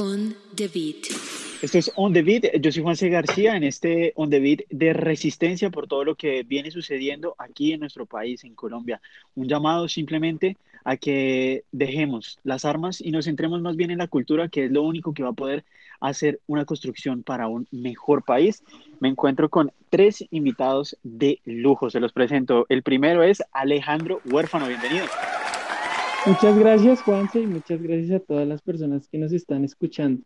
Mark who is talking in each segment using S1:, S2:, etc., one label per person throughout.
S1: On the Beat.
S2: Esto es On the Beat. Yo soy Juan C. García en este On the Beat de resistencia por todo lo que viene sucediendo aquí en nuestro país, en Colombia. Un llamado simplemente a que dejemos las armas y nos centremos más bien en la cultura, que es lo único que va a poder hacer una construcción para un mejor país. Me encuentro con tres invitados de lujo. Se los presento. El primero es Alejandro Huérfano. Bienvenido.
S3: Muchas gracias, Juanse, y muchas gracias a todas las personas que nos están escuchando.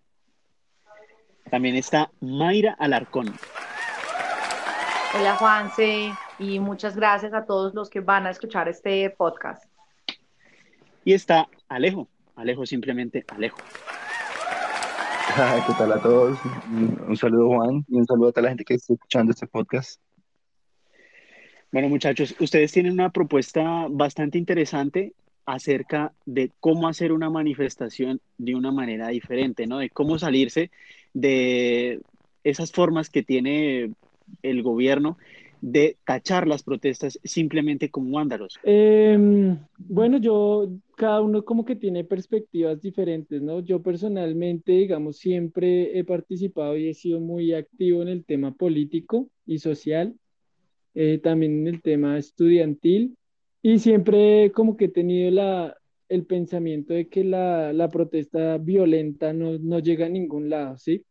S2: También está Mayra Alarcón.
S4: Hola, Juanse, y muchas gracias a todos los que van a escuchar este podcast.
S2: Y está Alejo. Alejo, simplemente Alejo.
S5: ¿Qué tal a todos? Un saludo, Juan, y un saludo a toda la gente que está escuchando este podcast.
S2: Bueno, muchachos, ustedes tienen una propuesta bastante interesante acerca de cómo hacer una manifestación de una manera diferente, ¿no? De cómo salirse de esas formas que tiene el gobierno de tachar las protestas simplemente como vándalos.
S3: Em, bueno, yo, cada uno como que tiene perspectivas diferentes, ¿no? Yo personalmente, digamos, siempre he participado y he sido muy activo en el tema político y social, eh, también en el tema estudiantil. Y siempre como que he tenido la, el pensamiento de que la, la protesta violenta no, no, llega a ningún lado, ¿sí?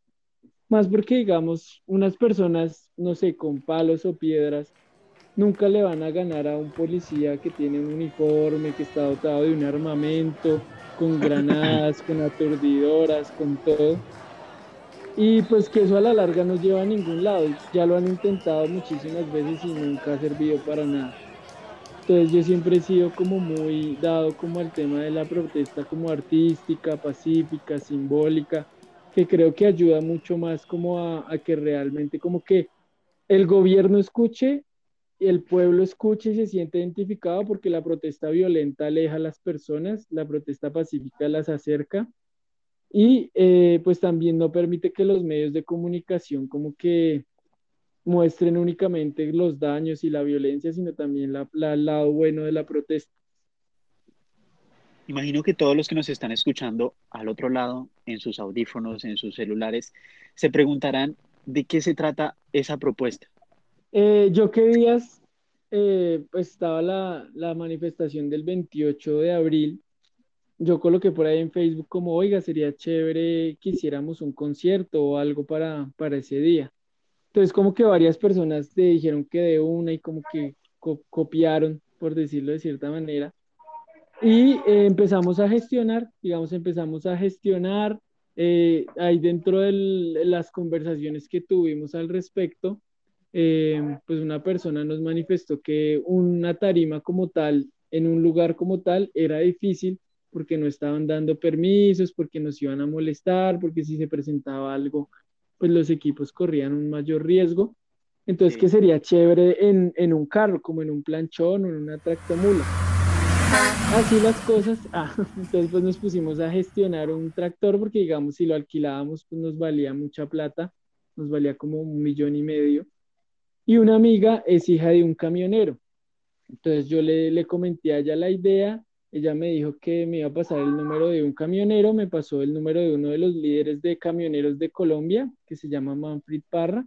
S3: Más porque, digamos, unas personas, no sé, con palos o piedras, nunca le van a ganar a un policía que tiene un uniforme, que está dotado de un armamento, con granadas, con aturdidoras, con todo. Y pues que eso a la larga no lleva a ningún lado. Ya lo han intentado muchísimas veces y nunca ha servido para nada. Entonces yo siempre he sido como muy dado como al tema de la protesta como artística, pacífica, simbólica, que creo que ayuda mucho más como a, a que realmente como que el gobierno escuche, el pueblo escuche y se siente identificado porque la protesta violenta aleja a las personas, la protesta pacífica las acerca y eh, pues también no permite que los medios de comunicación como que muestren únicamente los daños y la violencia, sino también la, la, el lado bueno de la protesta.
S2: Imagino que todos los que nos están escuchando al otro lado, en sus audífonos, en sus celulares, se preguntarán de qué se trata esa propuesta.
S3: Eh, yo qué días eh, pues estaba la, la, manifestación del 28 de abril. Yo coloqué por ahí en Facebook como, oiga, sería chévere que hiciéramos un concierto o algo para, para ese día. Entonces como que varias personas te dijeron que de una y como que co copiaron, por decirlo de cierta manera. Y eh, empezamos a gestionar, digamos, empezamos a gestionar. Eh, ahí dentro de las conversaciones que tuvimos al respecto, eh, pues una persona nos manifestó que una tarima como tal, en un lugar como tal, era difícil porque no estaban dando permisos, porque nos iban a molestar, porque si se presentaba algo pues los equipos corrían un mayor riesgo. Entonces, sí. que sería chévere en, en, un carro, como en un planchón o en una tractomula. Así las cosas. Ah, entonces, pues nos pusimos a gestionar un tractor porque, digamos, si lo alquilábamos, pues nos valía mucha plata, nos valía como un millón y medio. Y una amiga es hija de un camionero. Entonces, yo le, le comenté a ella la idea ella me dijo que me iba a pasar el número de un camionero, me pasó el número de uno de los líderes de camioneros de Colombia, que se llama Manfred Parra,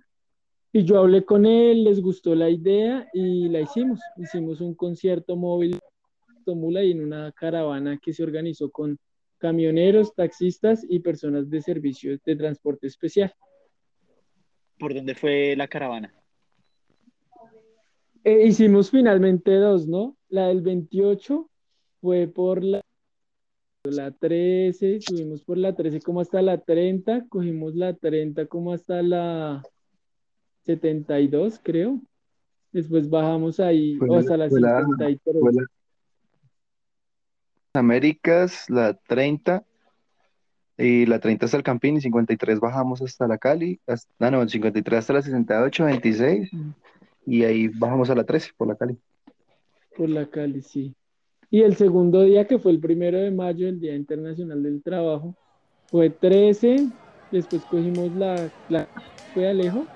S3: y yo hablé con él, les gustó la idea y la hicimos. Hicimos un concierto móvil Tomula y en una caravana que se organizó con camioneros, taxistas y personas de servicio de transporte especial.
S2: ¿Por dónde fue la caravana?
S3: Eh, hicimos finalmente dos, ¿no? La del 28 fue por la, la 13, subimos por la 13 como hasta la 30, cogimos la 30 como hasta la 72, creo. Después bajamos ahí
S5: Fue
S3: o hasta la
S5: fue la-
S3: 53.
S5: fue la- Américas, la 30, y la 30 hasta el Campín, y 53 bajamos hasta la Cali, hasta, ah, no, 53 hasta la 68, 26, y ahí bajamos a la 13 por la Cali.
S3: Por la Cali, sí. Y el segundo día, que fue el primero de mayo, el Día Internacional del Trabajo, fue 13. Después cogimos la, la fue Alejo.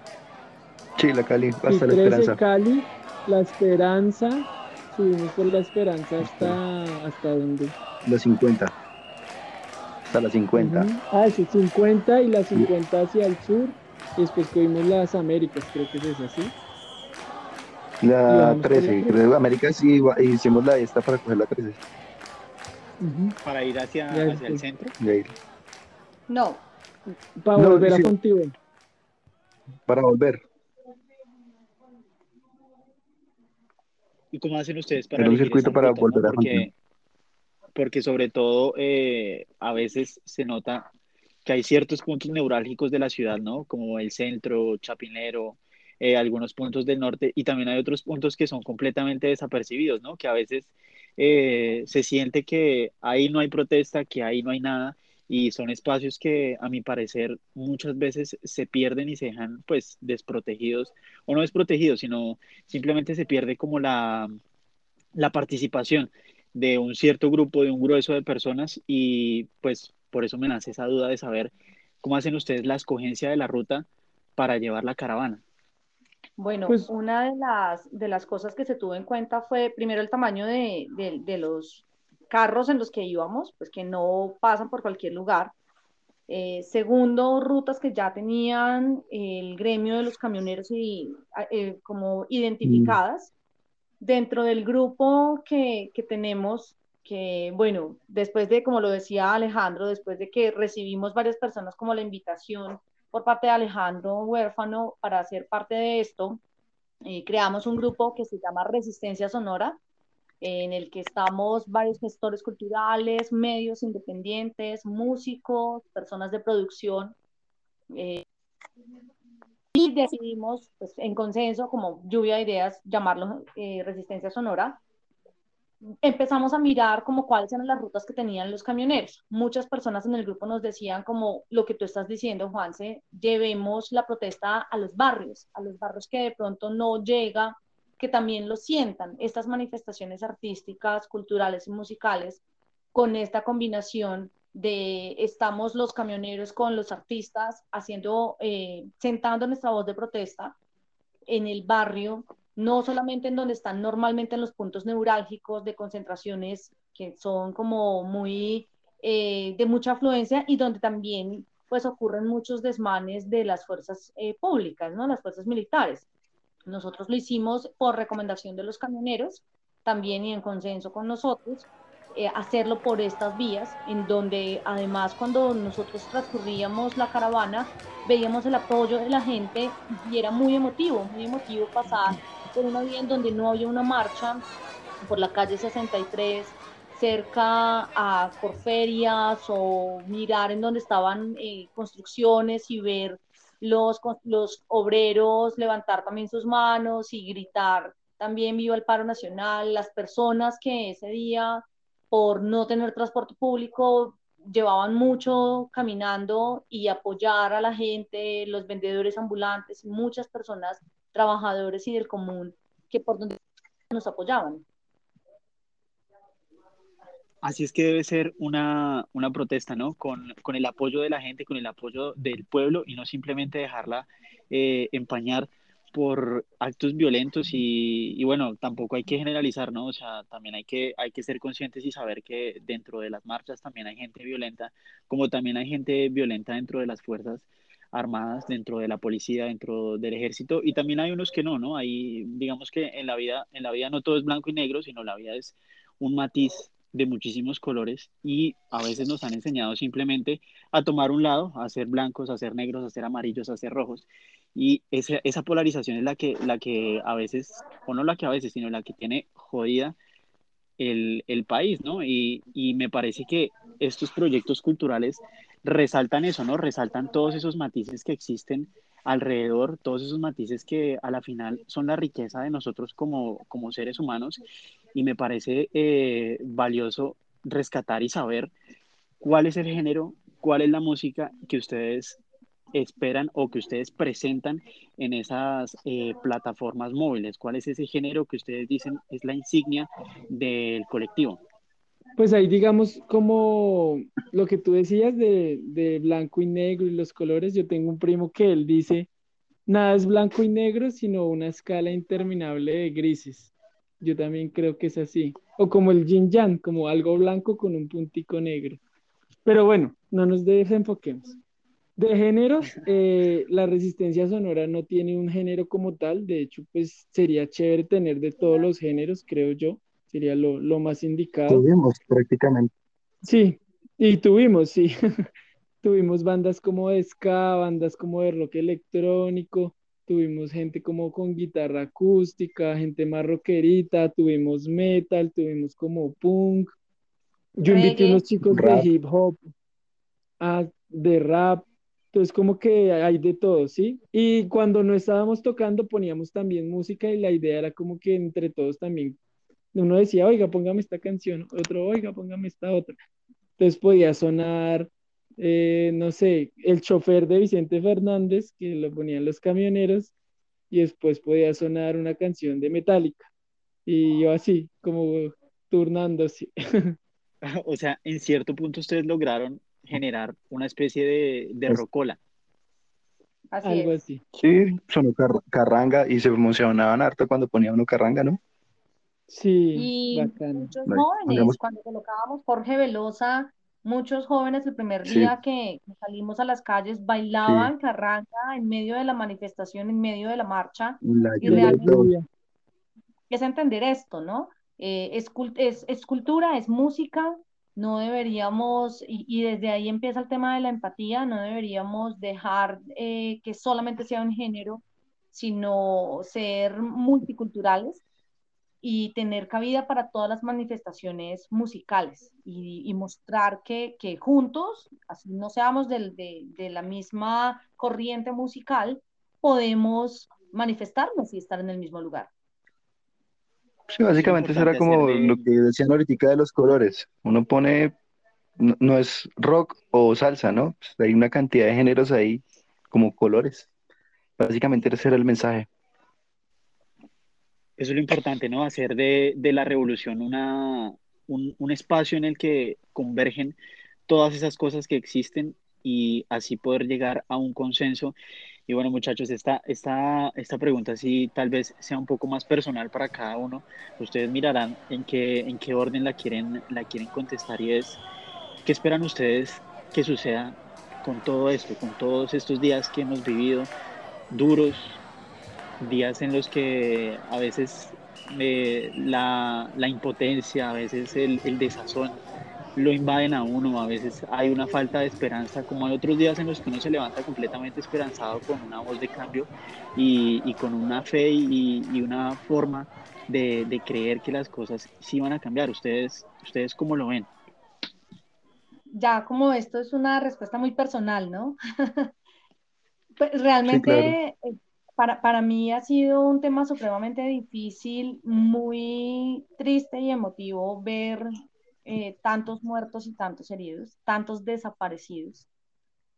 S5: Sí, la Cali, hasta
S3: y
S5: la
S3: 13
S5: Esperanza.
S3: Cali, La Esperanza. Subimos por La Esperanza hasta, hasta donde.
S5: La 50. Hasta la 50.
S3: Ujú. Ah, sí, 50 y la 50 hacia el sur. Y después cogimos las Américas, creo que es esa, ¿sí?
S5: La
S3: la
S5: 13,
S3: 13.
S5: creo, América sí, igual- hicimos la esta para coger la 13.
S3: Ujú.
S2: Para ir hacia, hacia el centro.
S4: No,
S3: Para
S5: No,
S3: volver a contigo.
S5: Para volver.
S2: ¿Y cómo hacen ustedes para
S5: Era un circuito para
S2: no?
S5: volver a
S2: Porque, porque sobre todo eh, a veces se nota que hay ciertos puntos neurálgicos de la ciudad, ¿no? Como el centro, Chapinero, eh, algunos puntos del norte, y también hay otros puntos que son completamente desapercibidos, ¿no? Que a veces eh, se siente que ahí no hay protesta, que ahí no hay nada, y son espacios que a mi parecer muchas veces se pierden y se dejan pues desprotegidos, o no desprotegidos, sino simplemente se pierde como la, la participación de un cierto grupo, de un grueso de personas y pues por eso me nace esa duda de saber cómo hacen ustedes la escogencia de la ruta para llevar la caravana.
S4: Bueno,
S3: Pues-
S4: una de las, de las cosas que se tuvo en cuenta fue primero el tamaño de, de- de los carros en los que íbamos, pues que no pasan por cualquier lugar. Eh, segundo, rutas que ya tenían el gremio de los camioneros y, eh, como identificadas. Dentro del grupo que, que tenemos, que bueno, después de, como lo decía Alejandro, después de que recibimos varias personas como la invitación por parte de Alejandro Huérfano para ser parte de esto, eh, creamos un grupo que se llama Resistencia Sonora, en el que estamos varios gestores culturales, medios independientes, músicos, personas de producción. eh, y decidimos, pues, en consenso, como lluvia de ideas, llamarlo eh, Resistencia Sonora. Empezamos a mirar como cuáles eran las rutas que tenían los camioneros. Muchas personas en el grupo nos decían como lo que tú estás diciendo, Juanse, llevemos la protesta a los barrios, a los barrios que de pronto no llega que también lo sientan, estas manifestaciones artísticas, culturales y musicales, con esta combinación de estamos los camioneros con los artistas haciendo, eh, sentando nuestra voz de protesta en el barrio, no solamente en donde están normalmente en los puntos neurálgicos de concentraciones que son como muy eh, de mucha afluencia y donde también pues ocurren muchos desmanes de las fuerzas eh, públicas, ¿no? Las fuerzas militares. Nosotros lo hicimos por recomendación de los camioneros, también y en consenso con nosotros, eh, hacerlo por estas vías, en donde además cuando nosotros transcurríamos la caravana, veíamos el apoyo de la gente y era muy emotivo, muy emotivo pasar por una vía en donde no había una marcha, por la calle 63, cerca a por ferias o mirar en donde estaban eh, construcciones y ver los, los obreros levantar también sus manos y gritar también viva el paro nacional, las personas que ese día por no tener transporte público llevaban mucho caminando y apoyar a la gente, los vendedores ambulantes, muchas personas, trabajadores y del común que por donde nos apoyaban.
S2: Así es que debe ser una, una protesta, ¿no? Con, con, el apoyo de la gente, con el apoyo del pueblo y no simplemente dejarla eh, empañar por actos violentos y, y, bueno, tampoco hay que generalizar, ¿no? O sea, también hay que, hay que ser conscientes y saber que dentro de las marchas también hay gente violenta, como también hay gente violenta dentro de las fuerzas armadas, dentro de la policía, dentro del ejército y también hay unos que no, ¿no? Hay, digamos que en la vida, en la vida no todo es blanco y negro, sino la vida es un matiz de muchísimos colores y a veces nos han enseñado simplemente a tomar un lado, a ser blancos, a ser negros, a ser amarillos, a ser rojos. Y esa, polarización es la que, la que a veces, o no la que a veces, sino la que tiene jodida el, el país, ¿no? Y, y me parece que estos proyectos culturales resaltan eso, ¿no? Resaltan todos esos matices que existen alrededor, todos esos matices que a la final son la riqueza de nosotros como, como seres humanos y me parece eh, valioso rescatar y saber cuál es el género, cuál es la música que ustedes esperan o que ustedes presentan en esas eh, plataformas móviles, cuál es ese género que ustedes dicen es la insignia del colectivo.
S3: Pues ahí digamos como lo que tú decías de, de, blanco y negro y los colores, yo tengo un primo que él dice, nada es blanco y negro, sino una escala interminable de grises. Yo también creo que es así. O como el yin yang, como algo blanco con un puntico negro. Pero bueno, no nos desenfoquemos. De géneros, eh, la resistencia sonora no tiene un género como tal, de hecho, pues sería chévere tener de todos los géneros, creo yo, sería lo, lo más indicado.
S5: Tuvimos prácticamente.
S3: Sí, y tuvimos, sí. tuvimos bandas como de ska, bandas como de rock electrónico, tuvimos gente como con guitarra acústica, gente más rockerita, tuvimos metal, tuvimos como punk. Yo invité a unos chicos de hip hop, a, de rap, entonces como que hay de todo, ¿sí? Y cuando no estábamos tocando poníamos también música y la idea era como que entre todos también, uno decía, oiga, póngame esta canción, otro, oiga, póngame esta otra. Entonces podía sonar, eh, no sé, el chofer de Vicente Fernández, que lo ponían los camioneros, y después podía sonar una canción de Metallica. Y yo así, como turnándose.
S2: O sea, en cierto punto ustedes lograron generar una especie de, de rocola.
S4: Así
S3: Algo
S4: es.
S3: así.
S5: Sí, sonó car- carranga y se emocionaban harto cuando ponía uno carranga, ¿no?
S3: Sí,
S4: Y muchos jóvenes, cuando colocábamos Jorge Velosa, muchos jóvenes el primer
S5: Sí.
S4: día que que salimos a las calles bailaban carranga en medio de la manifestación, en medio de la marcha.
S5: La
S4: Y realmente-. Es entender esto, ¿no? Eh, es, es, es cultura, es música, no deberíamos, y, y desde ahí empieza el tema de la empatía, no deberíamos dejar eh, que solamente sea un género, sino ser multiculturales y tener cabida para todas las manifestaciones musicales y, y mostrar que, que juntos, así no seamos del- de, de la misma corriente musical, podemos manifestarnos y estar en el mismo lugar.
S5: Sí, básicamente eso era
S2: importante
S5: como lo que decían ahorita de los colores. Uno pone, no, no es rock o salsa, ¿no? Pues hay una cantidad de géneros ahí como colores. Básicamente ese era el mensaje.
S2: Eso es lo importante, ¿no? Hacer de, de la revolución una, un, un espacio en el que convergen todas esas cosas que existen y así poder llegar a un consenso. Y bueno, muchachos, esta, esta, esta pregunta sí tal vez sea un poco más personal para cada uno. Ustedes mirarán en qué, en qué orden la quieren, la quieren contestar y es, ¿qué esperan ustedes que suceda con todo esto, con todos estos días que hemos vivido, duros, días en los que a veces eh, la, la impotencia, a veces el, el desazón lo invaden a uno, a veces hay una falta de esperanza, como hay otros días en los que uno se levanta completamente esperanzado con una voz de cambio y, y con una fe y, y una forma de, de, creer que las cosas sí van a cambiar. ¿Ustedes, ustedes cómo lo ven?
S4: Ya como esto es una respuesta muy personal, ¿no? pues realmente sí, claro. Para, para mí ha sido un tema supremamente difícil, muy triste y emotivo ver eh, tantos muertos y tantos heridos, tantos desaparecidos.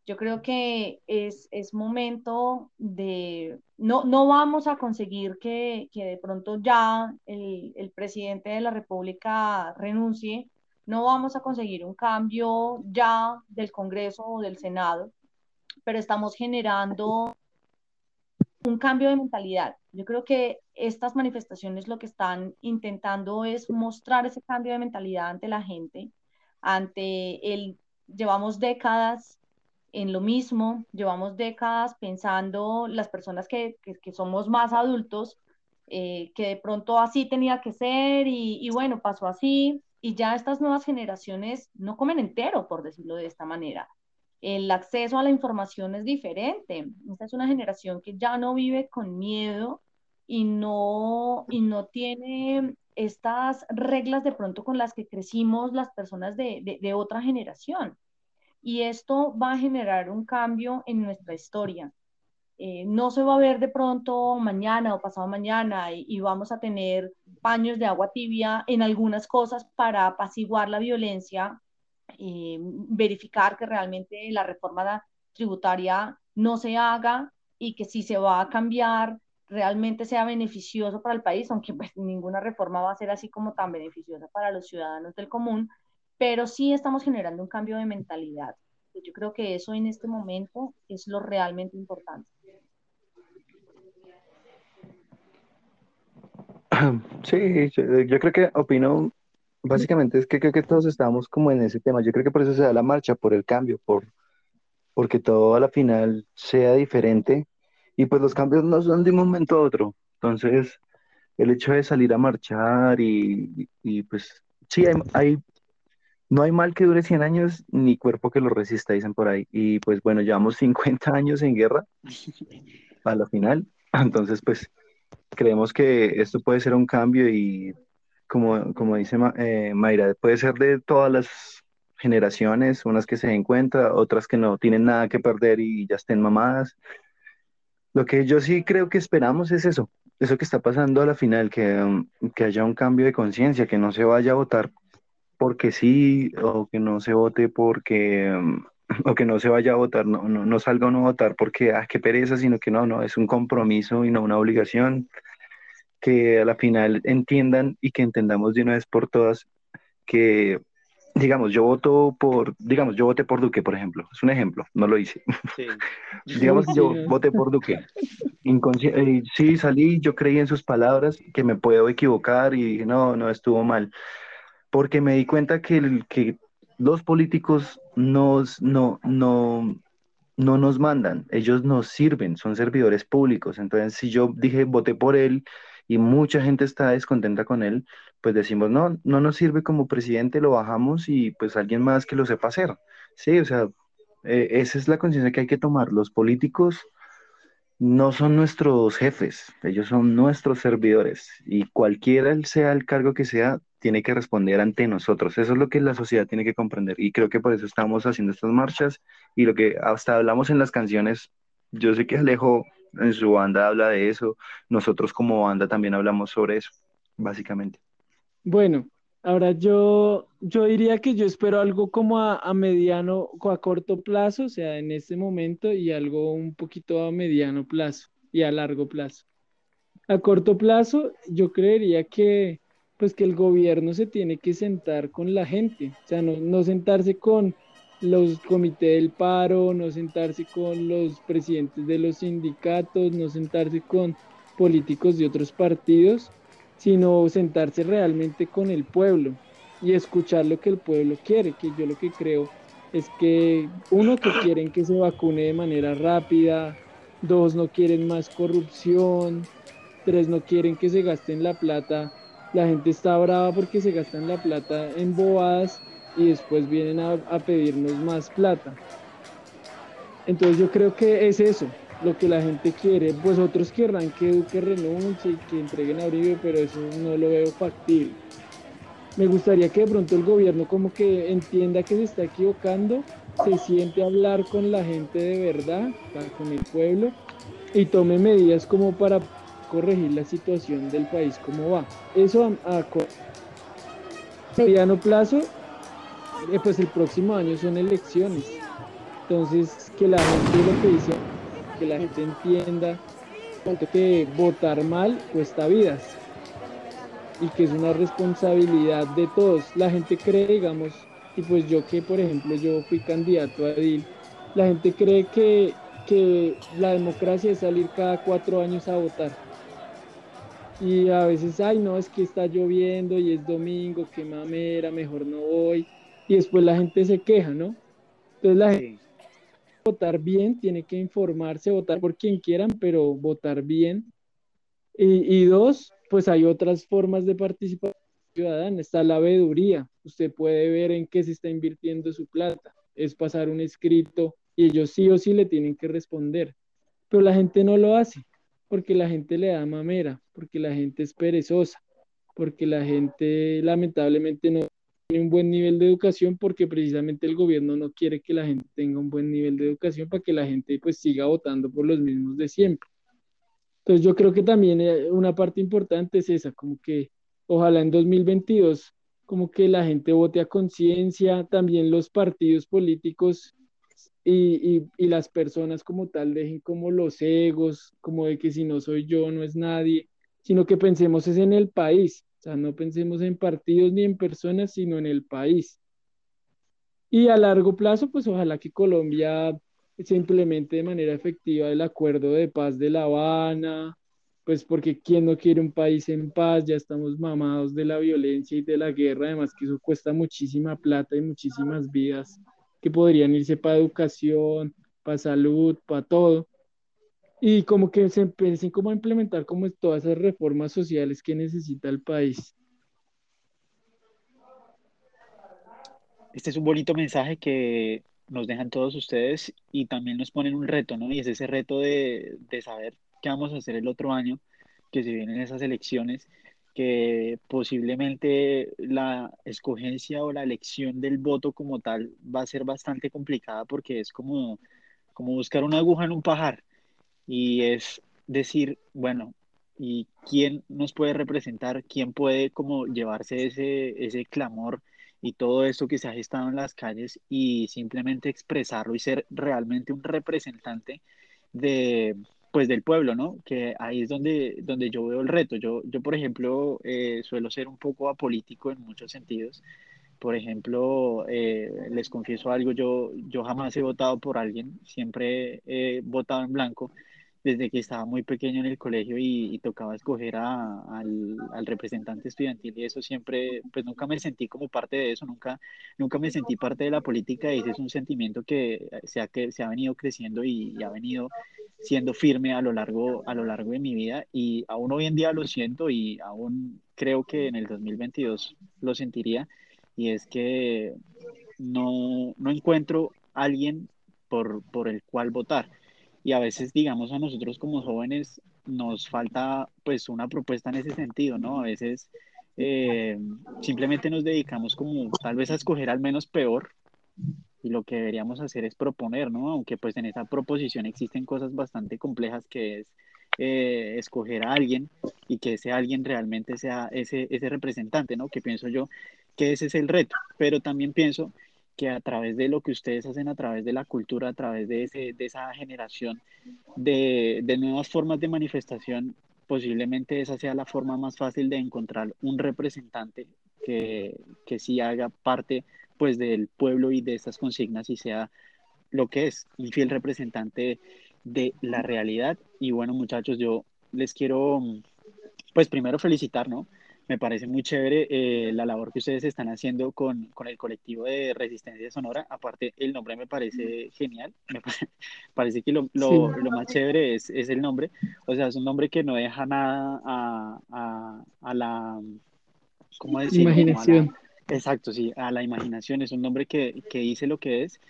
S4: Yo creo que es, es momento de, no, no vamos a conseguir que, que de pronto ya el, el, presidente de la República renuncie, no vamos a conseguir un cambio ya del Congreso o del Senado, pero estamos generando un cambio de mentalidad. Yo creo que estas manifestaciones lo que están intentando es mostrar ese cambio de mentalidad ante la gente, ante el, llevamos décadas en lo mismo, llevamos décadas pensando las personas que, que, somos más adultos, eh, que de pronto así tenía que ser y, y bueno, pasó así, y ya estas nuevas generaciones no comen entero, por decirlo de esta manera el acceso a la información es diferente. Esta es una generación que ya no vive con miedo y no, y no tiene estas reglas de pronto con las que crecimos las personas de, de, otra generación. Y esto va a generar un cambio en nuestra historia. Eh, no se va a ver de pronto mañana o pasado mañana y, y, vamos a tener paños de agua tibia en algunas cosas para apaciguar la violencia eh, verificar que realmente la reforma tributaria no se haga y que si se va a cambiar realmente sea beneficioso para el país, aunque pues, ninguna reforma va a ser así como tan beneficiosa para los ciudadanos del común, pero sí estamos generando un cambio de mentalidad. Yo creo que eso en este momento es lo realmente importante.
S5: Sí, yo creo que opino básicamente es que creo que todos estamos como en ese tema. Yo creo que por eso se da la marcha, por el cambio, por, porque todo a la final sea diferente. Y pues los cambios no son de un momento a otro. Entonces, el hecho de salir a marchar y, y pues sí, hay, no hay mal que dure 100 años ni cuerpo que lo resista, dicen por ahí. Y pues bueno, llevamos 50 años en guerra a la final. Entonces, pues creemos que esto puede ser un cambio y como, como dice Ma- eh, Mayra, puede ser de todas las generaciones, unas que se den cuenta, otras que no tienen nada que perder y ya estén mamadas. Lo que yo sí creo que esperamos es eso, eso que está pasando a la final, que, um, que haya un cambio de conciencia, que no se vaya a votar porque sí, o que no se vote porque, um, o que no se vaya a votar, no, no, no salga uno a votar porque, ah, qué pereza, sino que no, no, es un compromiso y no una obligación, que a la final entiendan y que entendamos de una vez por todas que, digamos, yo voto por, digamos, yo voté por Duque, por ejemplo, es un ejemplo, no lo hice.
S2: Sí.
S5: Digamos yo
S3: Sí, ¿no?
S5: voté por Duque. Inconsci- eh, sí, salí, yo creí en sus palabras, que me puedo equivocar y dije, no, no, estuvo mal. Porque me di cuenta que, el- que los políticos nos, no, no, no nos mandan, ellos nos sirven, son servidores públicos. Entonces, si yo dije, voté por él y mucha gente está descontenta con él, pues decimos, no, no nos sirve como presidente, lo bajamos y pues alguien más que lo sepa hacer. Sí, o sea, eh, esa es la conciencia que hay que tomar. Los políticos no son nuestros jefes, ellos son nuestros servidores y cualquiera sea el cargo que sea, tiene que responder ante nosotros. Eso es lo que la sociedad tiene que comprender y creo que por eso estamos haciendo estas marchas y lo que hasta hablamos en las canciones, yo sé que Alejo en su banda habla de eso, nosotros como banda también hablamos sobre eso, básicamente.
S3: Bueno, ahora yo, yo diría que yo espero algo como a, a mediano o a corto plazo, o sea, en este momento, y algo un poquito a mediano plazo y a largo plazo. A corto plazo, yo creería que, pues, que el gobierno se tiene que sentar con la gente, o sea, no, no sentarse con los comités del paro, no sentarse con los presidentes de los sindicatos, no sentarse con políticos de otros partidos, sino sentarse realmente con el pueblo y escuchar lo que el pueblo quiere, que yo lo que creo es que uno que quieren que se vacune de manera rápida, dos no quieren más corrupción, tres no quieren que se gasten la plata, la gente está brava porque se gastan la plata en bobadas y después vienen a, pedirnos más plata. Entonces yo creo que es eso, lo que la gente quiere. Pues otros querrán que Duque renuncie y que entreguen a Uribe, pero eso no lo veo factible. Me gustaría que de pronto el gobierno como que entienda que se está equivocando, se siente a hablar con la gente de verdad, con el pueblo, y tome medidas como para corregir la situación del país como va. Eso a, mediano plazo, eh, pues el próximo año son elecciones. Entonces, que la gente lo que dice, que la gente entienda que votar mal cuesta vidas y que es una responsabilidad de todos. La gente cree, digamos, y pues yo que, por ejemplo, yo fui candidato a Edil, la gente cree que, que la democracia es salir cada cuatro años a votar. Y a veces, ay, no, es que está lloviendo y es domingo, qué mamera, mejor no voy. Y después la gente se queja, ¿no? Entonces la gente
S2: Sí.
S3: votar bien, tiene que informarse, votar por quien quieran, pero votar bien. Y, y dos, pues hay otras formas de participación ciudadana. Está la veeduría. Usted puede ver en qué se está invirtiendo su plata. Es pasar un escrito y ellos sí o sí le tienen que responder. Pero la gente no lo hace porque la gente le da mamera, porque la gente es perezosa, porque la gente lamentablemente no un buen nivel de educación porque precisamente el gobierno no quiere que la gente tenga un buen nivel de educación para que la gente pues siga votando por los mismos de siempre. Entonces yo creo que también eh, una parte importante es esa, como que ojalá en 2022 como que la gente vote a conciencia, también los partidos políticos y, y, y las personas como tal dejen como los egos, como de que si no soy yo no es nadie, sino que pensemos es en el país, no pensemos en partidos ni en personas, sino en el país. Y a largo plazo, pues ojalá que Colombia se implemente de manera efectiva el acuerdo de paz de La Habana, pues porque quién no quiere un país en paz, ya estamos mamados de la violencia y de la guerra, además que eso cuesta muchísima plata y muchísimas vidas que podrían irse para educación, para salud, para todo. Y como que se empiecen como a implementar como todas esas reformas sociales que necesita el país.
S2: Este es un bonito mensaje que nos dejan todos ustedes y también nos ponen un reto, ¿no? Y es ese reto de, de saber qué vamos a hacer el otro año, que se vienen esas elecciones, que posiblemente la escogencia o la elección del voto como tal va a ser bastante complicada porque es como, como buscar una aguja en un pajar y es decir, bueno, ¿y quién nos puede representar? ¿Quién puede como llevarse ese, ese clamor y todo esto que se ha gestado en las calles y simplemente expresarlo y ser realmente un representante de, pues del pueblo, ¿no? Que ahí es donde, donde yo veo el reto. Yo, yo por ejemplo, eh, suelo ser un poco apolítico en muchos sentidos. Por ejemplo, eh, les confieso algo, yo, yo jamás he votado por alguien, siempre he votado en blanco desde que estaba muy pequeño en el colegio y, tocaba escoger a, al, representante estudiantil y eso siempre, pues nunca me sentí como parte de eso, nunca, nunca me sentí parte de la política y ese es un sentimiento que se ha, que se ha venido creciendo y, y, ha venido siendo firme a lo, largo, a lo largo de mi vida y aún hoy en día lo siento y aún creo que en el 2022 lo sentiría y es que no, no encuentro alguien por, por el cual votar y a veces, digamos, a nosotros como jóvenes nos falta pues una propuesta en ese sentido, ¿no? A veces eh, simplemente nos dedicamos como tal vez a escoger al menos peor y lo que deberíamos hacer es proponer, ¿no? Aunque pues en esa proposición existen cosas bastante complejas que es eh, escoger a alguien y que ese alguien realmente sea ese, ese representante, ¿no? Que pienso yo que ese es el reto, pero también pienso que a través de lo que ustedes hacen, a través de la cultura, a través de, ese, de esa generación de, de, nuevas formas de manifestación, posiblemente esa sea la forma más fácil de encontrar un representante que, que sí haga parte pues del pueblo y de estas consignas y sea lo que es un fiel representante de la realidad. Y bueno, muchachos, yo les quiero pues primero felicitar, ¿no? Me parece muy chévere eh, la labor que ustedes están haciendo con, con, el colectivo de Resistencia Sonora. Aparte, el nombre me parece genial. Me parece, que lo, lo, lo, más chévere es, es el nombre. O sea, es un nombre que no deja nada a, a, a la... ¿Cómo decirlo?
S3: Imaginación.
S2: exacto, sí, a la imaginación. Es un nombre que, que dice lo que es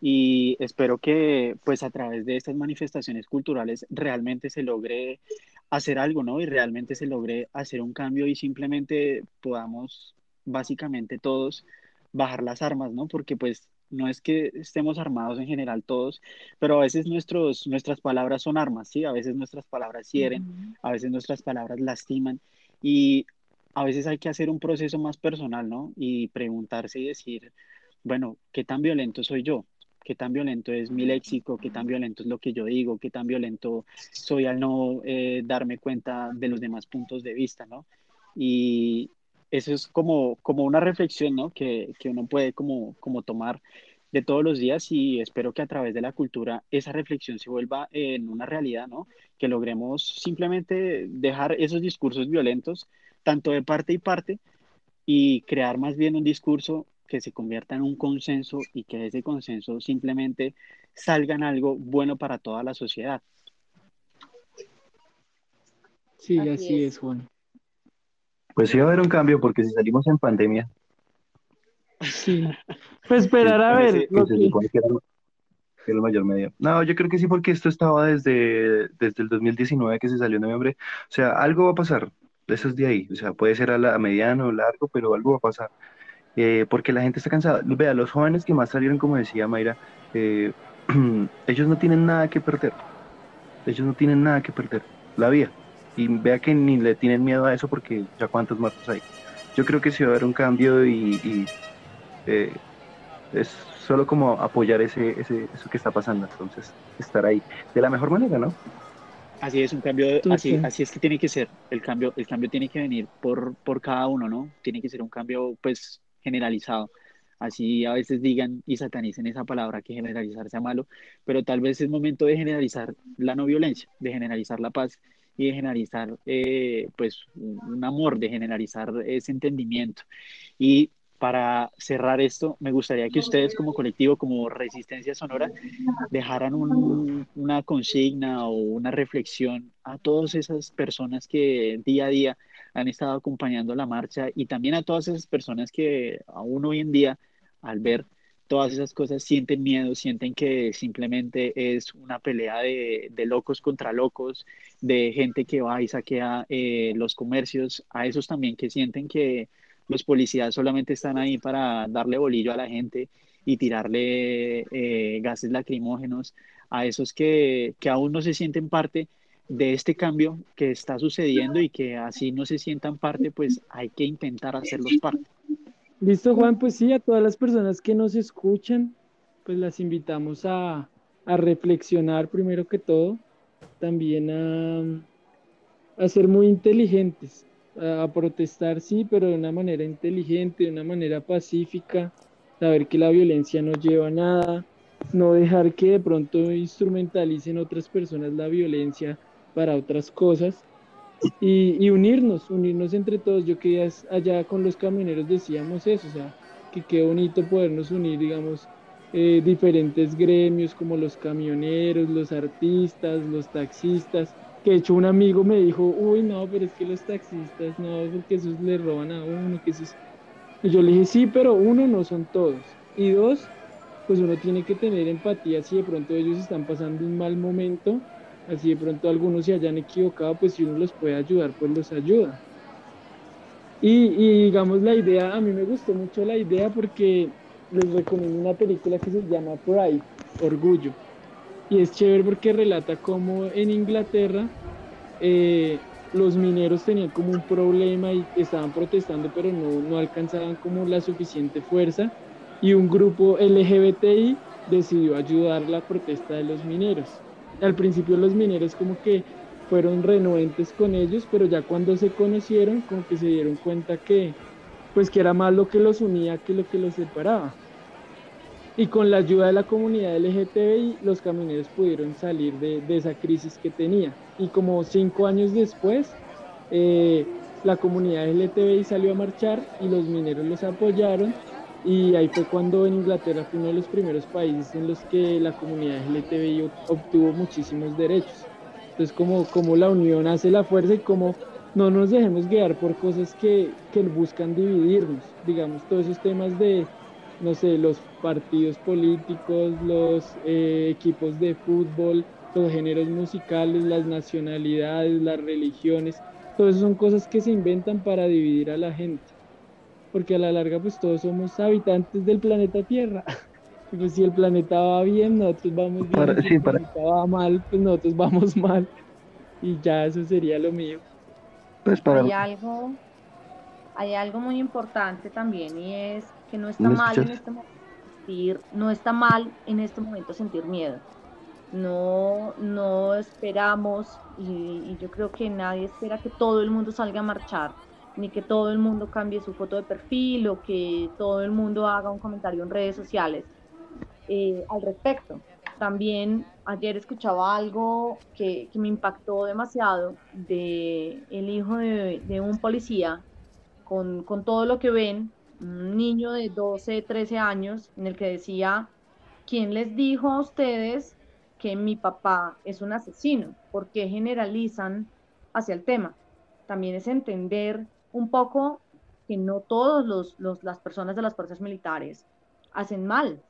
S2: y espero que pues a través de estas manifestaciones culturales realmente se logre hacer algo, ¿no? Y realmente se logre hacer un cambio y simplemente podamos básicamente todos bajar las armas, ¿no? Porque pues no es que estemos armados en general todos, pero a veces nuestros, nuestras palabras son armas, ¿sí? A veces nuestras palabras hieren, a veces nuestras palabras lastiman y a veces hay que hacer un proceso más personal, ¿no? Y preguntarse y decir, bueno, ¿qué tan violento soy yo? Qué tan violento es mi léxico, qué tan violento es lo que yo digo, qué tan violento soy al no eh, darme cuenta de los demás puntos de vista, ¿no? Y eso es como, como una reflexión, ¿no? Que, que uno puede como, como tomar de todos los días y espero que a través de la cultura esa reflexión se vuelva en una realidad, ¿no? Que logremos simplemente dejar esos discursos violentos, tanto de parte y parte, y crear más bien un discurso que se convierta en un consenso y que ese consenso simplemente salga en algo bueno para toda la sociedad.
S3: Sí, así, es. Juan.
S5: Pues sí va a haber un cambio porque si salimos en pandemia.
S3: Sí. Pues esperar a ver.
S5: el mayor medio. No, yo creo que sí, porque esto estaba desde, desde el 2019 que se salió en noviembre. O sea, algo va a pasar. Eso es de ahí. O sea, puede ser a, la, a mediano o largo, pero algo va a pasar. Eh, porque la gente está cansada. Vea, los jóvenes que más salieron, como decía Mayra, eh, ellos no tienen nada que perder. Ellos no tienen nada que perder. La vida. Y vea que ni le tienen miedo a eso porque ya cuántos muertos hay. Yo creo que sí va a haber un cambio y, eh, es solo como apoyar ese, ese, eso que está pasando. Entonces, estar ahí de la mejor manera, ¿no?
S2: Así es, un cambio, así, así es que tiene que ser. El cambio, el cambio tiene que venir por, por cada uno, ¿no? Tiene que ser un cambio, pues, generalizado. Así a veces digan y satanicen esa palabra que generalizar sea malo, pero tal vez es momento de generalizar la no violencia, de generalizar la paz y de generalizar eh, pues un amor, de generalizar ese entendimiento. Y para cerrar esto, me gustaría que ustedes como colectivo, como Resistencia Sonora, dejaran una consigna o una reflexión a todas esas personas que día a día han estado acompañando la marcha y también a todas esas personas que aún hoy en día, al ver todas esas cosas, sienten miedo, sienten que simplemente es una pelea de, locos contra locos, de gente que va y saquea eh, los comercios, a esos también que sienten que los policías solamente están ahí para darle bolillo a la gente y tirarle eh, gases lacrimógenos a esos que, que aún no se sienten parte de este cambio que está sucediendo y que así no se sientan parte, pues hay que intentar hacerlos parte.
S3: Listo, Juan, pues sí, a todas las personas que nos escuchan, pues las invitamos a, a reflexionar primero que todo, también a, a ser muy inteligentes, a protestar, sí, pero de una manera inteligente, de una manera pacífica, saber que la violencia no lleva a nada, no dejar que de pronto instrumentalicen otras personas la violencia para otras cosas y, unirnos, unirnos entre todos. Yo que allá con los camioneros decíamos eso, o sea, que qué bonito podernos unir, digamos, eh, diferentes gremios como los camioneros, los artistas, los taxistas, que de hecho un amigo me dijo, uy, no, pero es que los taxistas, no, porque esos le roban a uno, que esos... Y yo le dije, sí, pero uno, no son todos. Y dos, pues uno tiene que tener empatía si de pronto ellos están pasando un mal momento, así de pronto algunos se hayan equivocado, pues si uno los puede ayudar, pues los ayuda. Y, digamos la idea, a mí me gustó mucho la idea porque les recomiendo una película que se llama Pride, Orgullo y es chévere porque relata cómo en Inglaterra eh, los mineros tenían como un problema y estaban protestando, pero no, no alcanzaban como la suficiente fuerza. Y un grupo LGBTI decidió ayudar la protesta de los mineros. Al principio los mineros como que fueron renuentes con ellos, pero ya cuando se conocieron como que se dieron cuenta que pues que era más lo que los unía que lo que los separaba y con la ayuda de la comunidad LGTBI los camioneros pudieron salir de, esa crisis que tenía. Y como cinco años después, eh, la comunidad LGTBI salió a marchar y los mineros los apoyaron y ahí fue cuando en Inglaterra fue uno de los primeros países en los que la comunidad LGTBI obtuvo muchísimos derechos. Entonces como, como la unión hace la fuerza y como no nos dejemos guiar por cosas que, que buscan dividirnos, digamos, todos esos temas de no sé, los partidos políticos, los eh, equipos de fútbol, los géneros musicales, las nacionalidades, las religiones, todo eso son cosas que se inventan para dividir a la gente. Porque a la larga pues todos somos habitantes del planeta Tierra. Pues si el planeta va bien, nosotros vamos bien. si el planeta va mal, pues nosotros vamos mal. Y ya eso sería lo mío.
S4: Pues hay algo, hay algo muy importante también y es que no está mal en este momento sentir, no está mal en este momento sentir miedo. No, no esperamos, y, yo creo que nadie espera que todo el mundo salga a marchar, ni que todo el mundo cambie su foto de perfil o que todo el mundo haga un comentario en redes sociales eh, al respecto. También ayer escuchaba algo que, que me impactó demasiado de el hijo de, un policía con, con, todo lo que ven un niño de 12, 13 años en el que decía, ¿quién les dijo a ustedes que mi papá es un asesino? ¿Por qué generalizan hacia el tema? También es entender un poco que no todas los, las personas de las fuerzas militares hacen mal.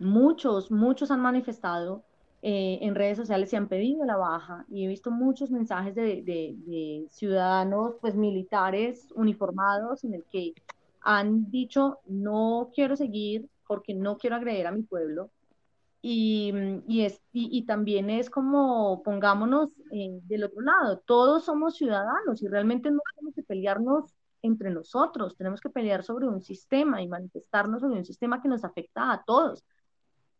S4: Muchos, muchos han manifestado eh, en redes sociales y han pedido la baja y he visto muchos mensajes de, de, de ciudadanos pues militares uniformados en el que han dicho, no quiero seguir porque no quiero agredir a mi pueblo. Y, y, es, y, también es como, pongámonos eh, del otro lado, todos somos ciudadanos y realmente no tenemos que pelearnos entre nosotros, tenemos que pelear sobre un sistema y manifestarnos sobre un sistema que nos afecta a todos.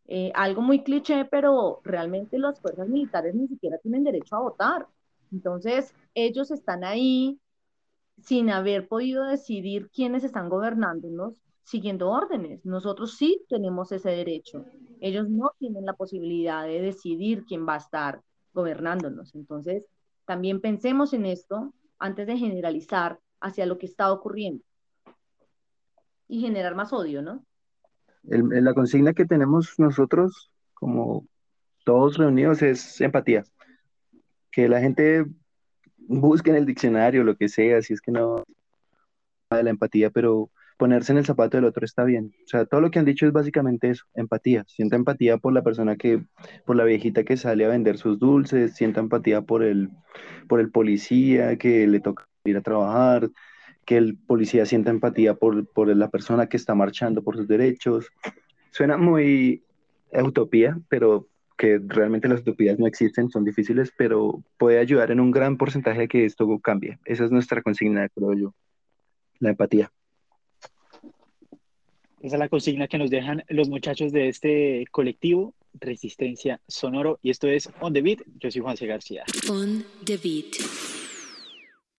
S4: Eh, algo muy cliché, pero realmente las fuerzas militares ni siquiera tienen derecho a votar. Entonces, ellos están ahí sin haber podido decidir quiénes están gobernándonos siguiendo órdenes. Nosotros sí tenemos ese derecho. Ellos no tienen la posibilidad de decidir quién va a estar gobernándonos. Entonces, También pensemos en esto antes de generalizar hacia lo que está ocurriendo y generar más odio, ¿no?
S5: la consigna que tenemos nosotros, como todos reunidos, es empatía. Que la gente busque en el diccionario lo que sea, si es que no de la empatía, pero ponerse en el zapato del otro está bien. O sea, todo lo que han dicho es básicamente eso, empatía. Sienta empatía por la persona que, por la viejita que sale a vender sus dulces, sienta empatía por el, por el policía que le toca ir a trabajar, que el policía sienta empatía por, por la persona que está marchando por sus derechos. Suena muy utopía, pero que realmente las utopías no existen, son difíciles, pero puede ayudar en un gran porcentaje a que esto cambie. Esa es nuestra consigna, creo yo, la empatía.
S2: Esa es la consigna que nos dejan los muchachos de este colectivo, Resistencia Sonoro, y esto es On the Beat. Yo soy Juan C. García.
S1: On the Beat.